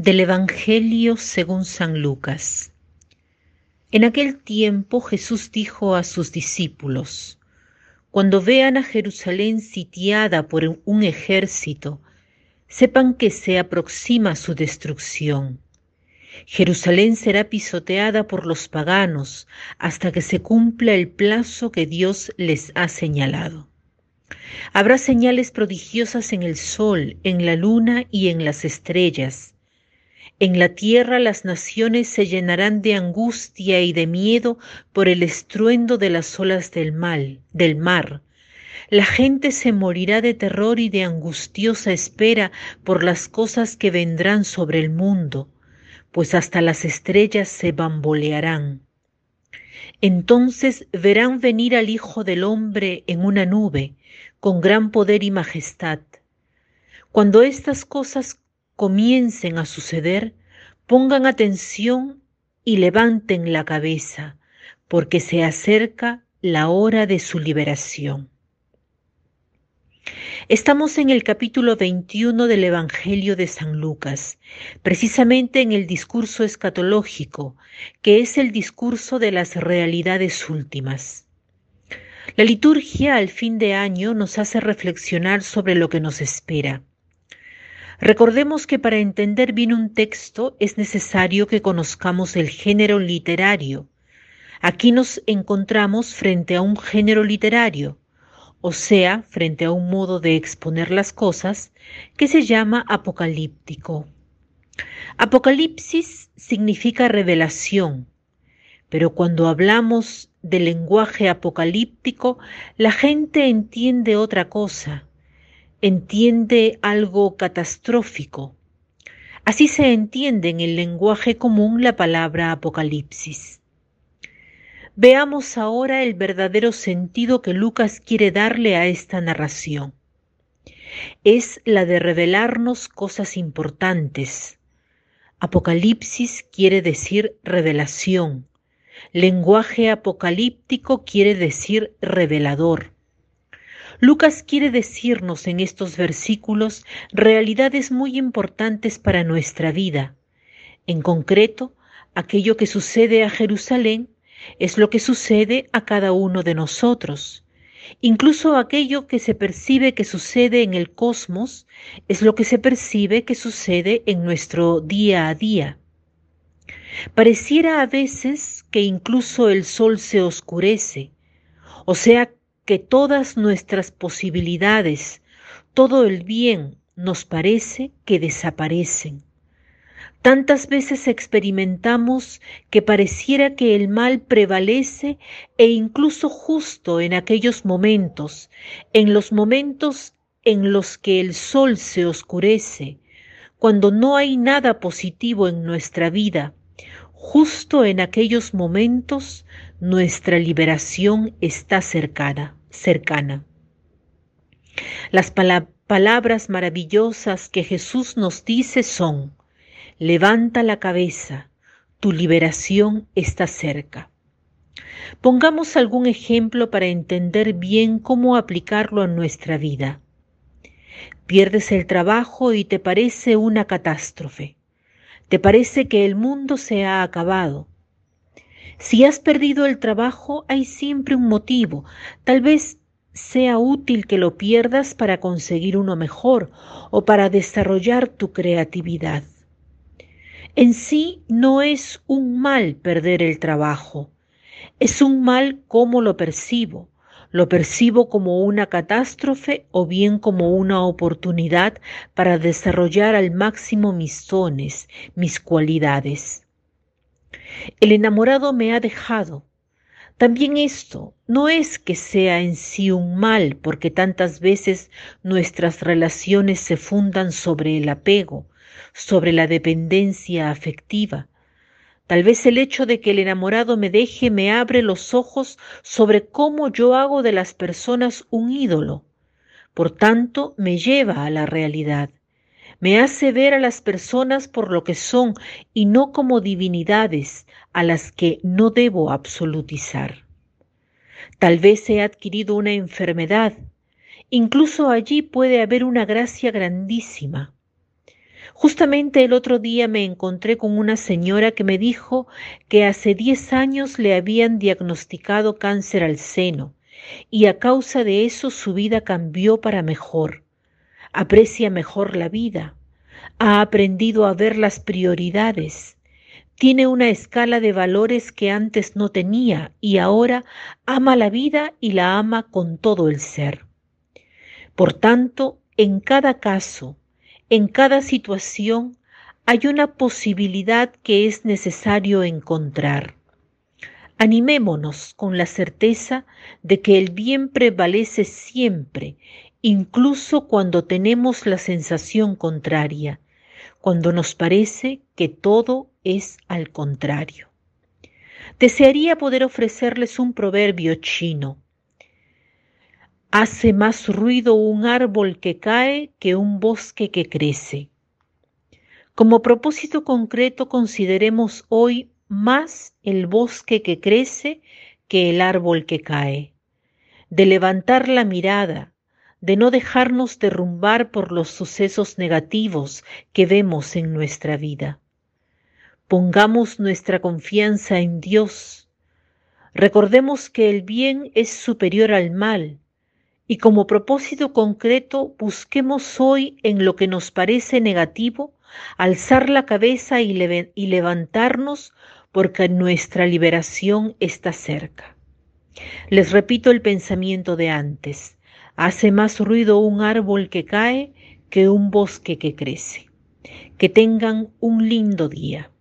Del Evangelio según San Lucas. En aquel tiempo Jesús dijo a sus discípulos, Cuando vean a Jerusalén sitiada por un ejército, sepan que se aproxima su destrucción. Jerusalén será pisoteada por los paganos hasta que se cumpla el plazo que Dios les ha señalado. Habrá señales prodigiosas en el sol, en la luna y en las estrellas en la tierra las naciones se llenarán de angustia y de miedo por el estruendo de las olas del mal, del mar. La gente se morirá de terror y de angustiosa espera por las cosas que vendrán sobre el mundo, pues hasta las estrellas se bambolearán. Entonces verán venir al Hijo del Hombre en una nube, con gran poder y majestad. Cuando estas cosas comiencen a suceder, pongan atención y levanten la cabeza, porque se acerca la hora de su liberación. Estamos en el capítulo 21 del Evangelio de San Lucas, precisamente en el discurso escatológico, que es el discurso de las realidades últimas. La liturgia al fin de año nos hace reflexionar sobre lo que nos espera. Recordemos que para entender bien un texto es necesario que conozcamos el género literario. Aquí nos encontramos frente a un género literario, o sea, frente a un modo de exponer las cosas que se llama apocalíptico. Apocalipsis significa revelación, pero cuando hablamos del lenguaje apocalíptico, la gente entiende otra cosa entiende algo catastrófico. Así se entiende en el lenguaje común la palabra apocalipsis. Veamos ahora el verdadero sentido que Lucas quiere darle a esta narración. Es la de revelarnos cosas importantes. Apocalipsis quiere decir revelación. Lenguaje apocalíptico quiere decir revelador. Lucas quiere decirnos en estos versículos realidades muy importantes para nuestra vida. En concreto, aquello que sucede a Jerusalén es lo que sucede a cada uno de nosotros. Incluso aquello que se percibe que sucede en el cosmos es lo que se percibe que sucede en nuestro día a día. Pareciera a veces que incluso el sol se oscurece, o sea que todas nuestras posibilidades, todo el bien nos parece que desaparecen. Tantas veces experimentamos que pareciera que el mal prevalece e incluso justo en aquellos momentos, en los momentos en los que el sol se oscurece, cuando no hay nada positivo en nuestra vida, justo en aquellos momentos nuestra liberación está cercana cercana. Las palabras maravillosas que Jesús nos dice son, levanta la cabeza, tu liberación está cerca. Pongamos algún ejemplo para entender bien cómo aplicarlo a nuestra vida. Pierdes el trabajo y te parece una catástrofe. Te parece que el mundo se ha acabado, si has perdido el trabajo, hay siempre un motivo. Tal vez sea útil que lo pierdas para conseguir uno mejor o para desarrollar tu creatividad. En sí no es un mal perder el trabajo, es un mal como lo percibo. Lo percibo como una catástrofe o bien como una oportunidad para desarrollar al máximo mis dones, mis cualidades. El enamorado me ha dejado. También esto no es que sea en sí un mal, porque tantas veces nuestras relaciones se fundan sobre el apego, sobre la dependencia afectiva. Tal vez el hecho de que el enamorado me deje me abre los ojos sobre cómo yo hago de las personas un ídolo. Por tanto, me lleva a la realidad me hace ver a las personas por lo que son y no como divinidades a las que no debo absolutizar. Tal vez he adquirido una enfermedad, incluso allí puede haber una gracia grandísima. Justamente el otro día me encontré con una señora que me dijo que hace 10 años le habían diagnosticado cáncer al seno y a causa de eso su vida cambió para mejor. Aprecia mejor la vida, ha aprendido a ver las prioridades, tiene una escala de valores que antes no tenía y ahora ama la vida y la ama con todo el ser. Por tanto, en cada caso, en cada situación hay una posibilidad que es necesario encontrar. Animémonos con la certeza de que el bien prevalece siempre, incluso cuando tenemos la sensación contraria, cuando nos parece que todo es al contrario. Desearía poder ofrecerles un proverbio chino Hace más ruido un árbol que cae que un bosque que crece. Como propósito concreto consideremos hoy más el bosque que crece que el árbol que cae, de levantar la mirada, de no dejarnos derrumbar por los sucesos negativos que vemos en nuestra vida. Pongamos nuestra confianza en Dios. Recordemos que el bien es superior al mal y como propósito concreto busquemos hoy en lo que nos parece negativo, alzar la cabeza y, y levantarnos porque nuestra liberación está cerca. Les repito el pensamiento de antes. Hace más ruido un árbol que cae que un bosque que crece. Que tengan un lindo día.